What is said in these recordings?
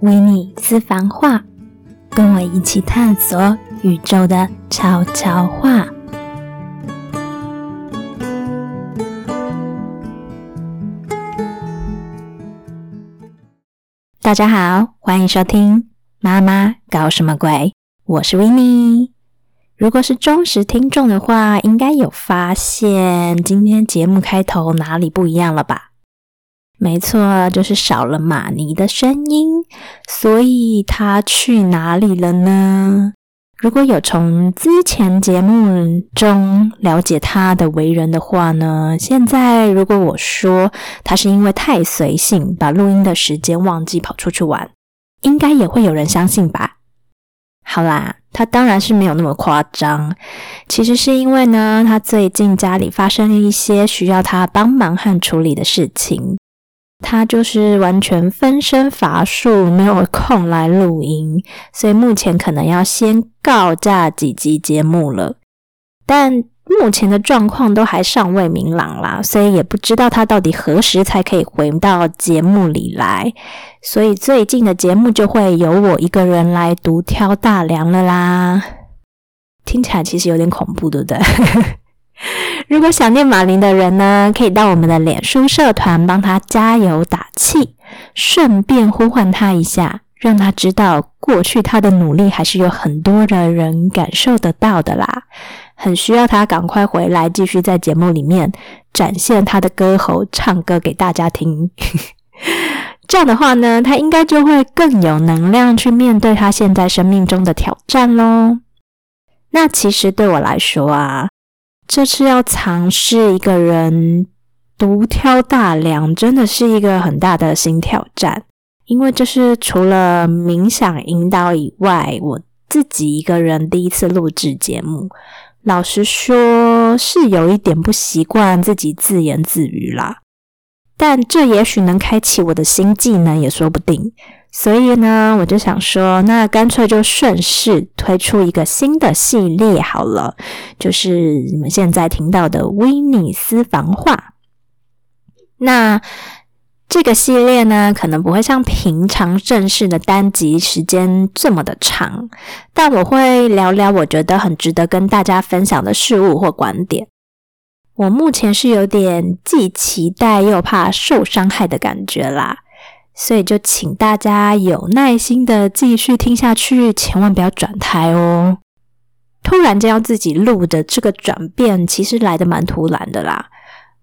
维尼私房话，跟我一起探索宇宙的悄悄话。大家好，欢迎收听《妈妈搞什么鬼》，我是维尼。如果是忠实听众的话，应该有发现今天节目开头哪里不一样了吧？没错，就是少了马尼的声音，所以他去哪里了呢？如果有从之前节目中了解他的为人的话呢，现在如果我说他是因为太随性，把录音的时间忘记跑出去玩，应该也会有人相信吧？好啦，他当然是没有那么夸张，其实是因为呢，他最近家里发生了一些需要他帮忙和处理的事情。他就是完全分身乏术，没有空来录音，所以目前可能要先告假几集节目了。但目前的状况都还尚未明朗啦，所以也不知道他到底何时才可以回到节目里来。所以最近的节目就会由我一个人来独挑大梁了啦。听起来其实有点恐怖，对不对？如果想念马林的人呢，可以到我们的脸书社团帮他加油打气，顺便呼唤他一下，让他知道过去他的努力还是有很多的人感受得到的啦。很需要他赶快回来，继续在节目里面展现他的歌喉，唱歌给大家听。这样的话呢，他应该就会更有能量去面对他现在生命中的挑战喽。那其实对我来说啊。这次要尝试一个人独挑大梁，真的是一个很大的新挑战。因为这是除了冥想引导以外，我自己一个人第一次录制节目。老实说，是有一点不习惯自己自言自语啦。但这也许能开启我的新技能，也说不定。所以呢，我就想说，那干脆就顺势推出一个新的系列好了，就是你们现在听到的《威尼斯房话》。那这个系列呢，可能不会像平常正式的单集时间这么的长，但我会聊聊我觉得很值得跟大家分享的事物或观点。我目前是有点既期待又怕受伤害的感觉啦。所以就请大家有耐心的继续听下去，千万不要转台哦。突然间要自己录的这个转变，其实来的蛮突然的啦。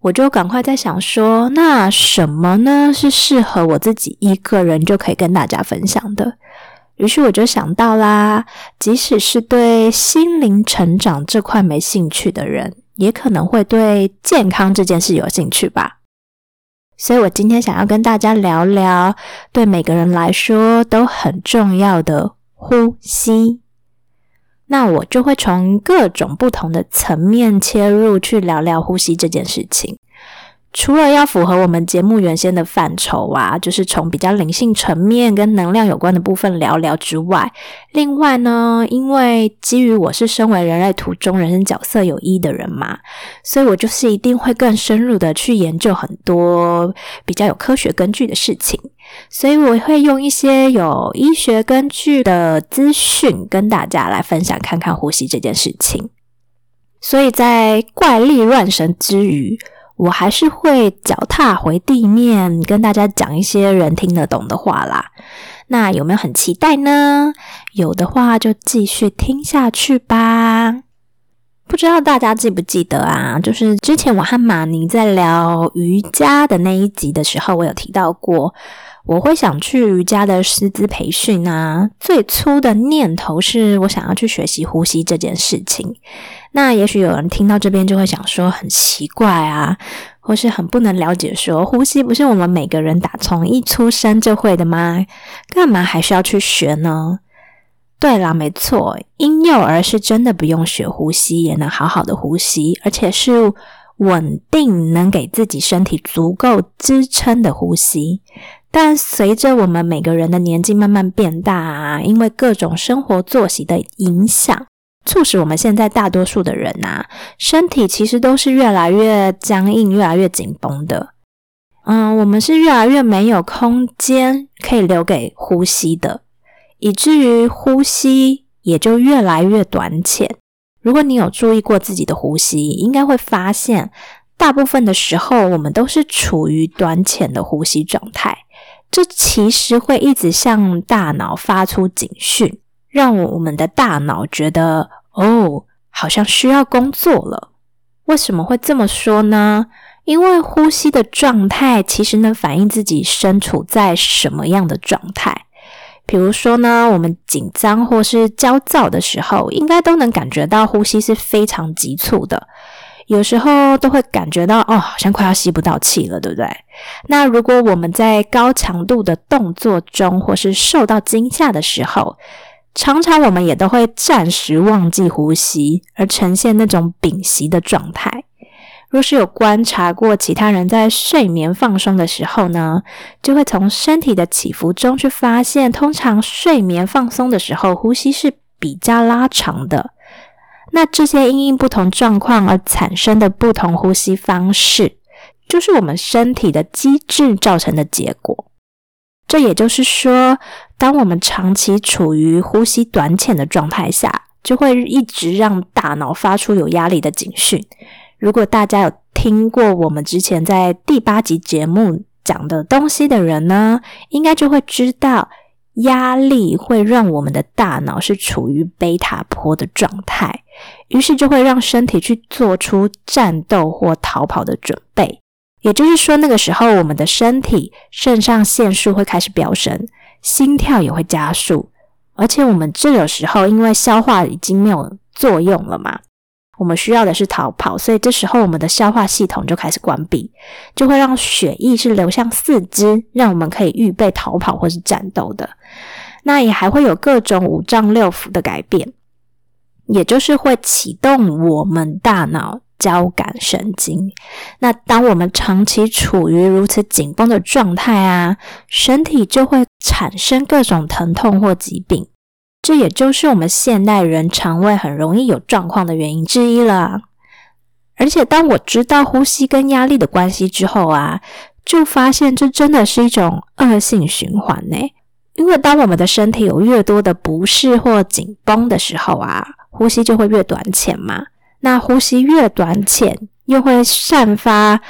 我就赶快在想说，那什么呢是适合我自己一个人就可以跟大家分享的？于是我就想到啦，即使是对心灵成长这块没兴趣的人，也可能会对健康这件事有兴趣吧。所以我今天想要跟大家聊聊，对每个人来说都很重要的呼吸。那我就会从各种不同的层面切入，去聊聊呼吸这件事情。除了要符合我们节目原先的范畴啊，就是从比较灵性层面跟能量有关的部分聊聊之外，另外呢，因为基于我是身为人类图中人生角色有一的人嘛，所以我就是一定会更深入的去研究很多比较有科学根据的事情，所以我会用一些有医学根据的资讯跟大家来分享看看呼吸这件事情。所以在怪力乱神之余。我还是会脚踏回地面，跟大家讲一些人听得懂的话啦。那有没有很期待呢？有的话就继续听下去吧。不知道大家记不记得啊？就是之前我和马尼在聊瑜伽的那一集的时候，我有提到过，我会想去瑜伽的师资培训啊。最初的念头是我想要去学习呼吸这件事情。那也许有人听到这边就会想说很奇怪啊，或是很不能了解，说呼吸不是我们每个人打从一出生就会的吗？干嘛还需要去学呢？对啦，没错，婴幼儿是真的不用学呼吸也能好好的呼吸，而且是稳定，能给自己身体足够支撑的呼吸。但随着我们每个人的年纪慢慢变大啊，因为各种生活作息的影响。促使我们现在大多数的人呐，身体其实都是越来越僵硬、越来越紧绷的。嗯，我们是越来越没有空间可以留给呼吸的，以至于呼吸也就越来越短浅。如果你有注意过自己的呼吸，应该会发现，大部分的时候我们都是处于短浅的呼吸状态。这其实会一直向大脑发出警讯，让我们的大脑觉得哦，好像需要工作了。为什么会这么说呢？因为呼吸的状态其实能反映自己身处在什么样的状态。比如说呢，我们紧张或是焦躁的时候，应该都能感觉到呼吸是非常急促的。有时候都会感觉到哦，好像快要吸不到气了，对不对？那如果我们在高强度的动作中，或是受到惊吓的时候，常常我们也都会暂时忘记呼吸，而呈现那种屏息的状态。若是有观察过其他人在睡眠放松的时候呢，就会从身体的起伏中去发现，通常睡眠放松的时候，呼吸是比较拉长的。那这些因应不同状况而产生的不同呼吸方式，就是我们身体的机制造成的结果。这也就是说，当我们长期处于呼吸短浅的状态下，就会一直让大脑发出有压力的警讯。如果大家有听过我们之前在第八集节目讲的东西的人呢，应该就会知道。压力会让我们的大脑是处于贝塔波的状态，于是就会让身体去做出战斗或逃跑的准备。也就是说，那个时候我们的身体肾上腺素会开始飙升，心跳也会加速，而且我们这个时候因为消化已经没有作用了嘛。我们需要的是逃跑，所以这时候我们的消化系统就开始关闭，就会让血液是流向四肢，让我们可以预备逃跑或是战斗的。那也还会有各种五脏六腑的改变，也就是会启动我们大脑交感神经。那当我们长期处于如此紧绷的状态啊，身体就会产生各种疼痛或疾病。这也就是我们现代人肠胃很容易有状况的原因之一了。而且，当我知道呼吸跟压力的关系之后啊，就发现这真的是一种恶性循环呢。因为当我们的身体有越多的不适或紧绷的时候啊，呼吸就会越短浅嘛。那呼吸越短浅，又会散发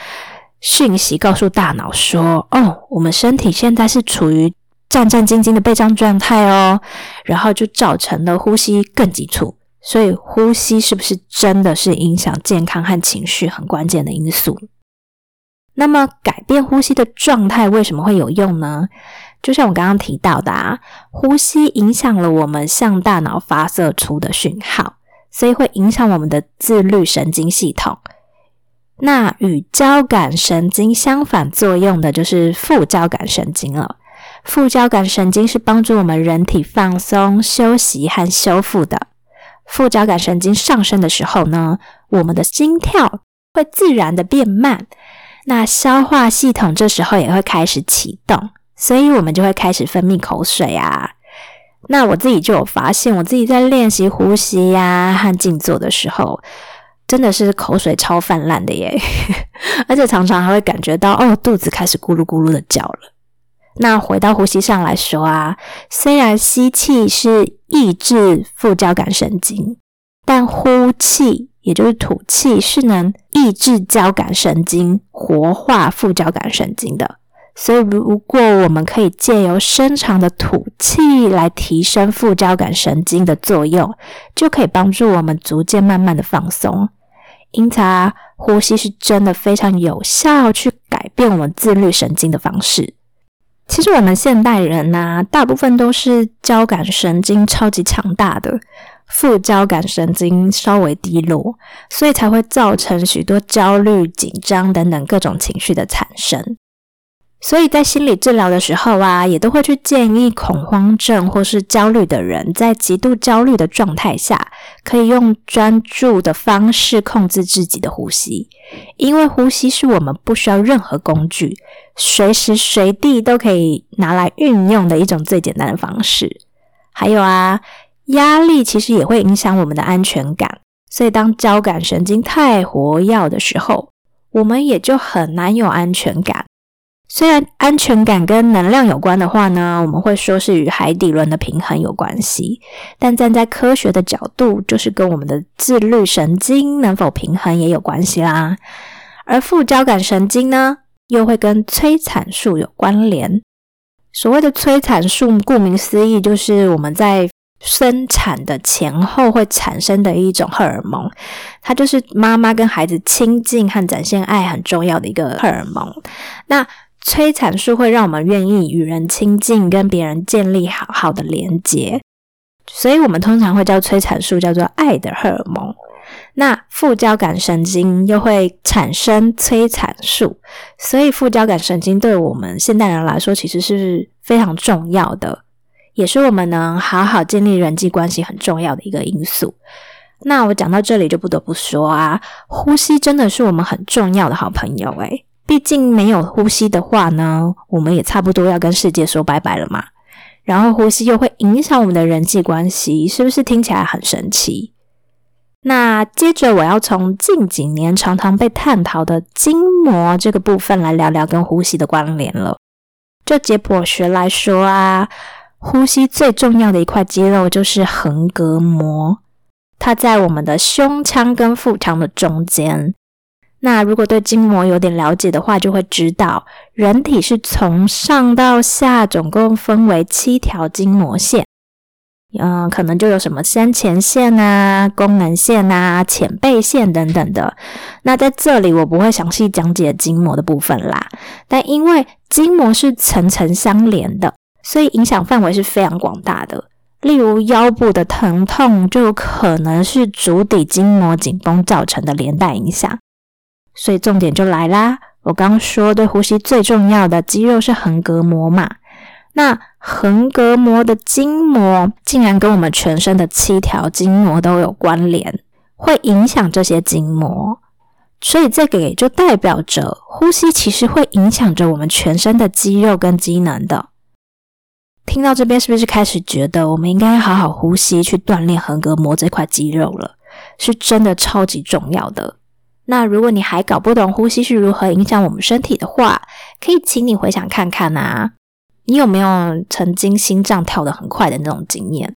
讯息告诉大脑说：“哦，我们身体现在是处于。”战战兢兢的备战状态哦，然后就造成了呼吸更急促。所以，呼吸是不是真的是影响健康和情绪很关键的因素？那么，改变呼吸的状态为什么会有用呢？就像我刚刚提到的啊，呼吸影响了我们向大脑发射出的讯号，所以会影响我们的自律神经系统。那与交感神经相反作用的就是副交感神经了。副交感神经是帮助我们人体放松、休息和修复的。副交感神经上升的时候呢，我们的心跳会自然的变慢，那消化系统这时候也会开始启动，所以我们就会开始分泌口水啊。那我自己就有发现，我自己在练习呼吸呀和静坐的时候，真的是口水超泛滥的耶，而且常常还会感觉到哦，肚子开始咕噜咕噜的叫了。那回到呼吸上来说啊，虽然吸气是抑制副交感神经，但呼气也就是吐气是能抑制交感神经、活化副交感神经的。所以，如果我们可以借由深长的吐气来提升副交感神经的作用，就可以帮助我们逐渐慢慢的放松。因此啊，呼吸是真的非常有效去改变我们自律神经的方式。其实我们现代人呐，大部分都是交感神经超级强大的，副交感神经稍微低落，所以才会造成许多焦虑、紧张等等各种情绪的产生。所以在心理治疗的时候啊，也都会去建议恐慌症或是焦虑的人，在极度焦虑的状态下，可以用专注的方式控制自己的呼吸，因为呼吸是我们不需要任何工具，随时随地都可以拿来运用的一种最简单的方式。还有啊，压力其实也会影响我们的安全感，所以当交感神经太活跃的时候，我们也就很难有安全感。虽然安全感跟能量有关的话呢，我们会说是与海底轮的平衡有关系，但站在科学的角度，就是跟我们的自律神经能否平衡也有关系啦。而副交感神经呢，又会跟催产素有关联。所谓的催产素，顾名思义，就是我们在生产的前后会产生的一种荷尔蒙，它就是妈妈跟孩子亲近和展现爱很重要的一个荷尔蒙。那催产素会让我们愿意与人亲近，跟别人建立好好的连接，所以我们通常会叫催产素叫做爱的荷尔蒙。那副交感神经又会产生催产素，所以副交感神经对我们现代人来说其实是非常重要的，也是我们能好好建立人际关系很重要的一个因素。那我讲到这里就不得不说啊，呼吸真的是我们很重要的好朋友诶毕竟没有呼吸的话呢，我们也差不多要跟世界说拜拜了嘛。然后呼吸又会影响我们的人际关系，是不是听起来很神奇？那接着我要从近几年常常被探讨的筋膜这个部分来聊聊跟呼吸的关联了。就解剖学来说啊，呼吸最重要的一块肌肉就是横膈膜，它在我们的胸腔跟腹腔的中间。那如果对筋膜有点了解的话，就会知道，人体是从上到下总共分为七条筋膜线，嗯，可能就有什么三前线啊、功能线啊、浅背线等等的。那在这里我不会详细讲解筋膜的部分啦，但因为筋膜是层层相连的，所以影响范围是非常广大的。例如腰部的疼痛，就可能是足底筋膜紧绷造成的连带影响。所以重点就来啦！我刚说对呼吸最重要的肌肉是横膈膜嘛，那横膈膜的筋膜竟然跟我们全身的七条筋膜都有关联，会影响这些筋膜，所以这个也就代表着呼吸其实会影响着我们全身的肌肉跟机能的。听到这边是不是开始觉得我们应该好好呼吸，去锻炼横膈膜这块肌肉了？是真的超级重要的。那如果你还搞不懂呼吸是如何影响我们身体的话，可以请你回想看看啊，你有没有曾经心脏跳得很快的那种经验？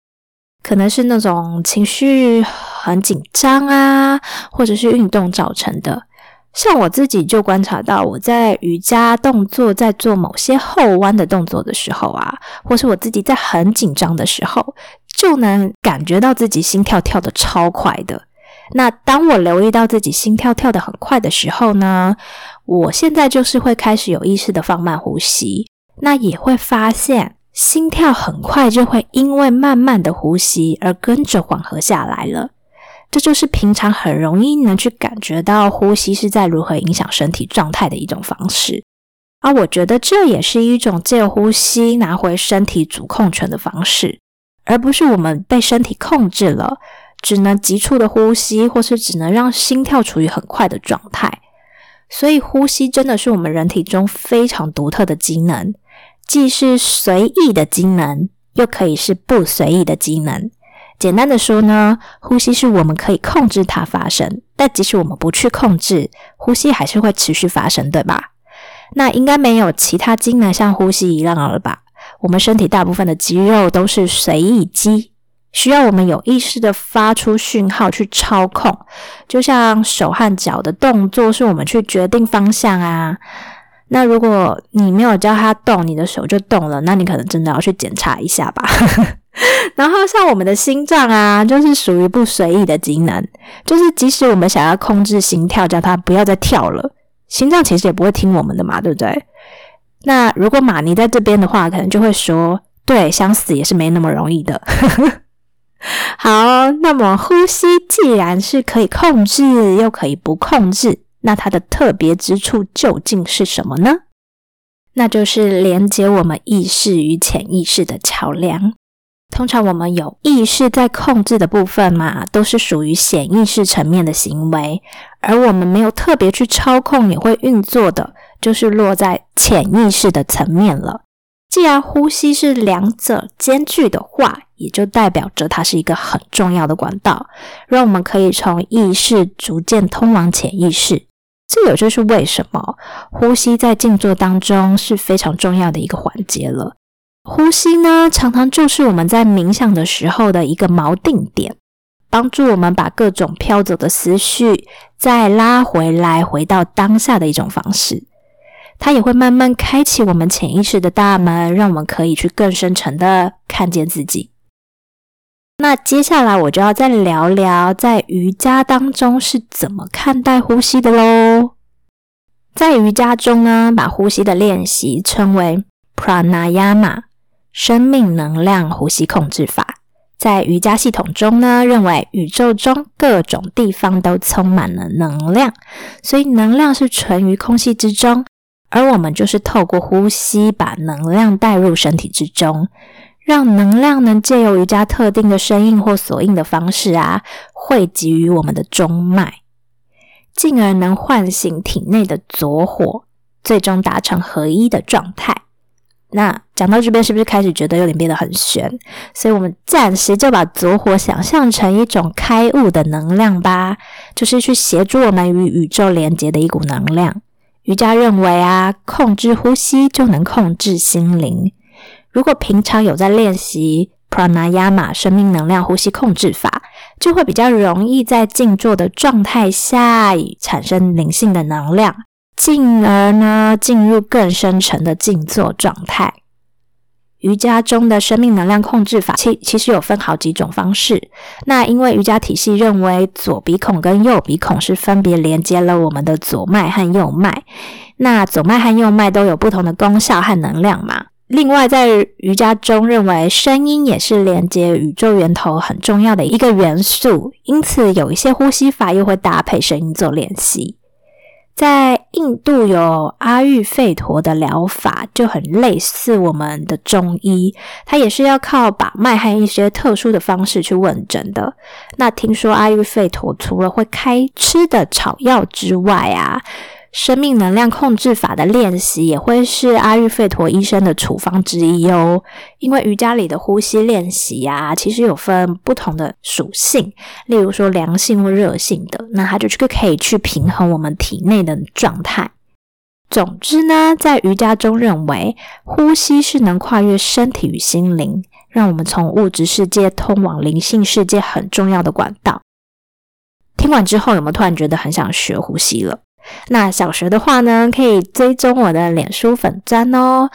可能是那种情绪很紧张啊，或者是运动造成的。像我自己就观察到，我在瑜伽动作在做某些后弯的动作的时候啊，或是我自己在很紧张的时候，就能感觉到自己心跳跳得超快的。那当我留意到自己心跳跳得很快的时候呢，我现在就是会开始有意识的放慢呼吸，那也会发现心跳很快就会因为慢慢的呼吸而跟着缓和下来了。这就是平常很容易能去感觉到呼吸是在如何影响身体状态的一种方式，而我觉得这也是一种借呼吸拿回身体主控权的方式，而不是我们被身体控制了。只能急促的呼吸，或是只能让心跳处于很快的状态。所以，呼吸真的是我们人体中非常独特的机能，既是随意的机能，又可以是不随意的机能。简单的说呢，呼吸是我们可以控制它发生，但即使我们不去控制，呼吸还是会持续发生，对吧？那应该没有其他机能像呼吸一样了吧？我们身体大部分的肌肉都是随意肌。需要我们有意识的发出讯号去操控，就像手和脚的动作是我们去决定方向啊。那如果你没有教它动，你的手就动了，那你可能真的要去检查一下吧。然后像我们的心脏啊，就是属于不随意的机能，就是即使我们想要控制心跳，叫它不要再跳了，心脏其实也不会听我们的嘛，对不对？那如果马尼在这边的话，可能就会说，对，想死也是没那么容易的。好，那么呼吸既然是可以控制，又可以不控制，那它的特别之处究竟是什么呢？那就是连接我们意识与潜意识的桥梁。通常我们有意识在控制的部分嘛，都是属于显意识层面的行为，而我们没有特别去操控也会运作的，就是落在潜意识的层面了。既然呼吸是两者兼具的话，也就代表着它是一个很重要的管道，让我们可以从意识逐渐通往潜意识。这也就是为什么呼吸在静坐当中是非常重要的一个环节了。呼吸呢，常常就是我们在冥想的时候的一个锚定点，帮助我们把各种飘走的思绪再拉回来，回到当下的一种方式。它也会慢慢开启我们潜意识的大门，让我们可以去更深层的看见自己。那接下来我就要再聊聊在瑜伽当中是怎么看待呼吸的喽。在瑜伽中呢，把呼吸的练习称为 pranayama。生命能量呼吸控制法，在瑜伽系统中呢，认为宇宙中各种地方都充满了能量，所以能量是存于空气之中，而我们就是透过呼吸把能量带入身体之中，让能量能借由瑜伽特定的声音或锁印的方式啊，汇集于我们的中脉，进而能唤醒体内的左火，最终达成合一的状态。那讲到这边，是不是开始觉得有点变得很玄？所以我们暂时就把左火想象成一种开悟的能量吧，就是去协助我们与宇宙连接的一股能量。瑜伽认为啊，控制呼吸就能控制心灵。如果平常有在练习 pranayama 生命能量呼吸控制法，就会比较容易在静坐的状态下产生灵性的能量。进而呢，进入更深层的静坐状态。瑜伽中的生命能量控制法，其其实有分好几种方式。那因为瑜伽体系认为左鼻孔跟右鼻孔是分别连接了我们的左脉和右脉，那左脉和右脉都有不同的功效和能量嘛。另外，在瑜伽中认为声音也是连接宇宙源头很重要的一个元素，因此有一些呼吸法又会搭配声音做练习。在印度有阿育吠陀的疗法，就很类似我们的中医，它也是要靠把脉和一些特殊的方式去问诊的。那听说阿育吠陀除了会开吃的草药之外啊。生命能量控制法的练习也会是阿育吠陀医生的处方之一哦。因为瑜伽里的呼吸练习呀，其实有分不同的属性，例如说凉性或热性的，那它就去可以去平衡我们体内的状态。总之呢，在瑜伽中认为，呼吸是能跨越身体与心灵，让我们从物质世界通往灵性世界很重要的管道。听完之后，有没有突然觉得很想学呼吸了？那小学的话呢，可以追踪我的脸书粉砖哦，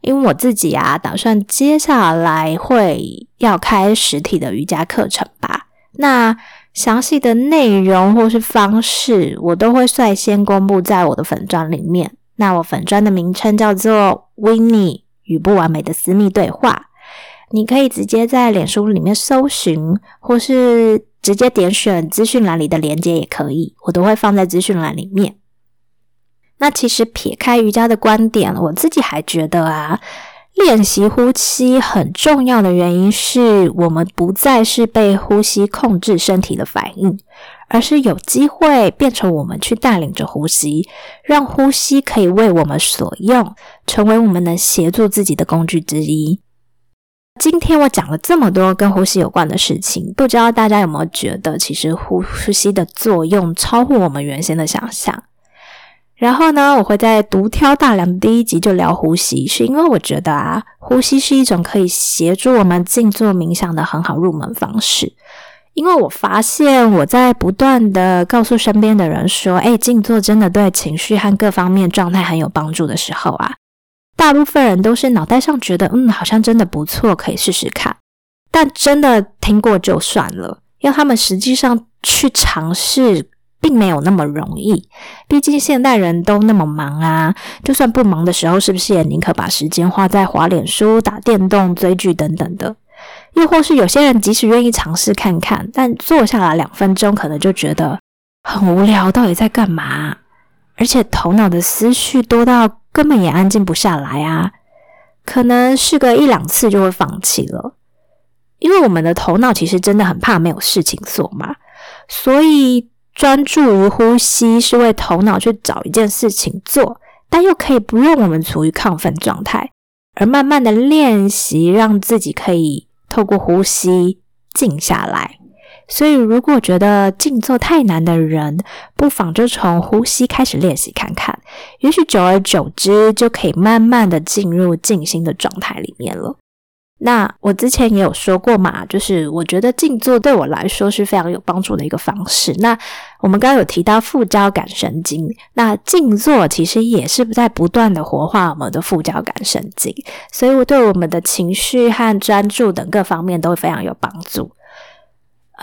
因为我自己啊，打算接下来会要开实体的瑜伽课程吧。那详细的内容或是方式，我都会率先公布在我的粉砖里面。那我粉砖的名称叫做 w i n n e 与不完美的私密对话，你可以直接在脸书里面搜寻，或是。直接点选资讯栏里的连接也可以，我都会放在资讯栏里面。那其实撇开瑜伽的观点，我自己还觉得啊，练习呼吸很重要的原因是我们不再是被呼吸控制身体的反应，而是有机会变成我们去带领着呼吸，让呼吸可以为我们所用，成为我们能协助自己的工具之一。今天我讲了这么多跟呼吸有关的事情，不知道大家有没有觉得，其实呼呼吸的作用超乎我们原先的想象。然后呢，我会在独挑大梁第一集就聊呼吸，是因为我觉得啊，呼吸是一种可以协助我们静坐冥想的很好入门方式。因为我发现我在不断的告诉身边的人说，哎，静坐真的对情绪和各方面状态很有帮助的时候啊。大部分人都是脑袋上觉得，嗯，好像真的不错，可以试试看。但真的听过就算了，要他们实际上去尝试，并没有那么容易。毕竟现代人都那么忙啊，就算不忙的时候，是不是也宁可把时间花在滑脸书、打电动、追剧等等的？又或是有些人即使愿意尝试看看，但坐下来两分钟，可能就觉得很无聊，到底在干嘛？而且头脑的思绪多到。根本也安静不下来啊！可能试个一两次就会放弃了，因为我们的头脑其实真的很怕没有事情做嘛。所以专注于呼吸是为头脑去找一件事情做，但又可以不用我们处于亢奋状态，而慢慢的练习，让自己可以透过呼吸静下来，所以，如果觉得静坐太难的人，不妨就从呼吸开始练习看看，也许久而久之，就可以慢慢的进入静心的状态里面了。那我之前也有说过嘛，就是我觉得静坐对我来说是非常有帮助的一个方式。那我们刚刚有提到副交感神经，那静坐其实也是在不断的活化我们的副交感神经，所以我对我们的情绪和专注等各方面都非常有帮助。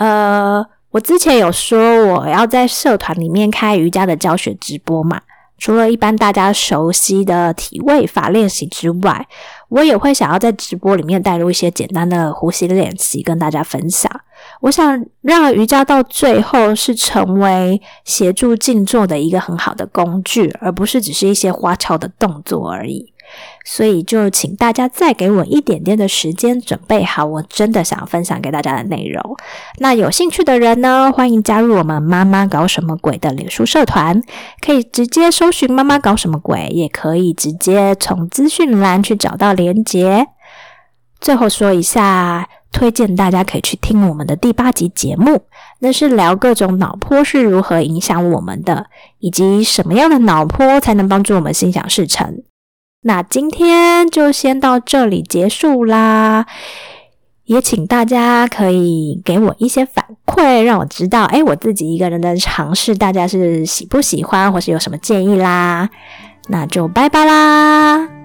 呃，我之前有说我要在社团里面开瑜伽的教学直播嘛。除了一般大家熟悉的体位法练习之外，我也会想要在直播里面带入一些简单的呼吸练习跟大家分享。我想让瑜伽到最后是成为协助静坐的一个很好的工具，而不是只是一些花俏的动作而已。所以就请大家再给我一点点的时间，准备好我真的想分享给大家的内容。那有兴趣的人呢，欢迎加入我们“妈妈搞什么鬼”的脸书社团，可以直接搜寻“妈妈搞什么鬼”，也可以直接从资讯栏去找到连结。最后说一下，推荐大家可以去听我们的第八集节目，那是聊各种脑波是如何影响我们的，以及什么样的脑波才能帮助我们心想事成。那今天就先到这里结束啦，也请大家可以给我一些反馈，让我知道，哎，我自己一个人的尝试，大家是喜不喜欢，或是有什么建议啦？那就拜拜啦。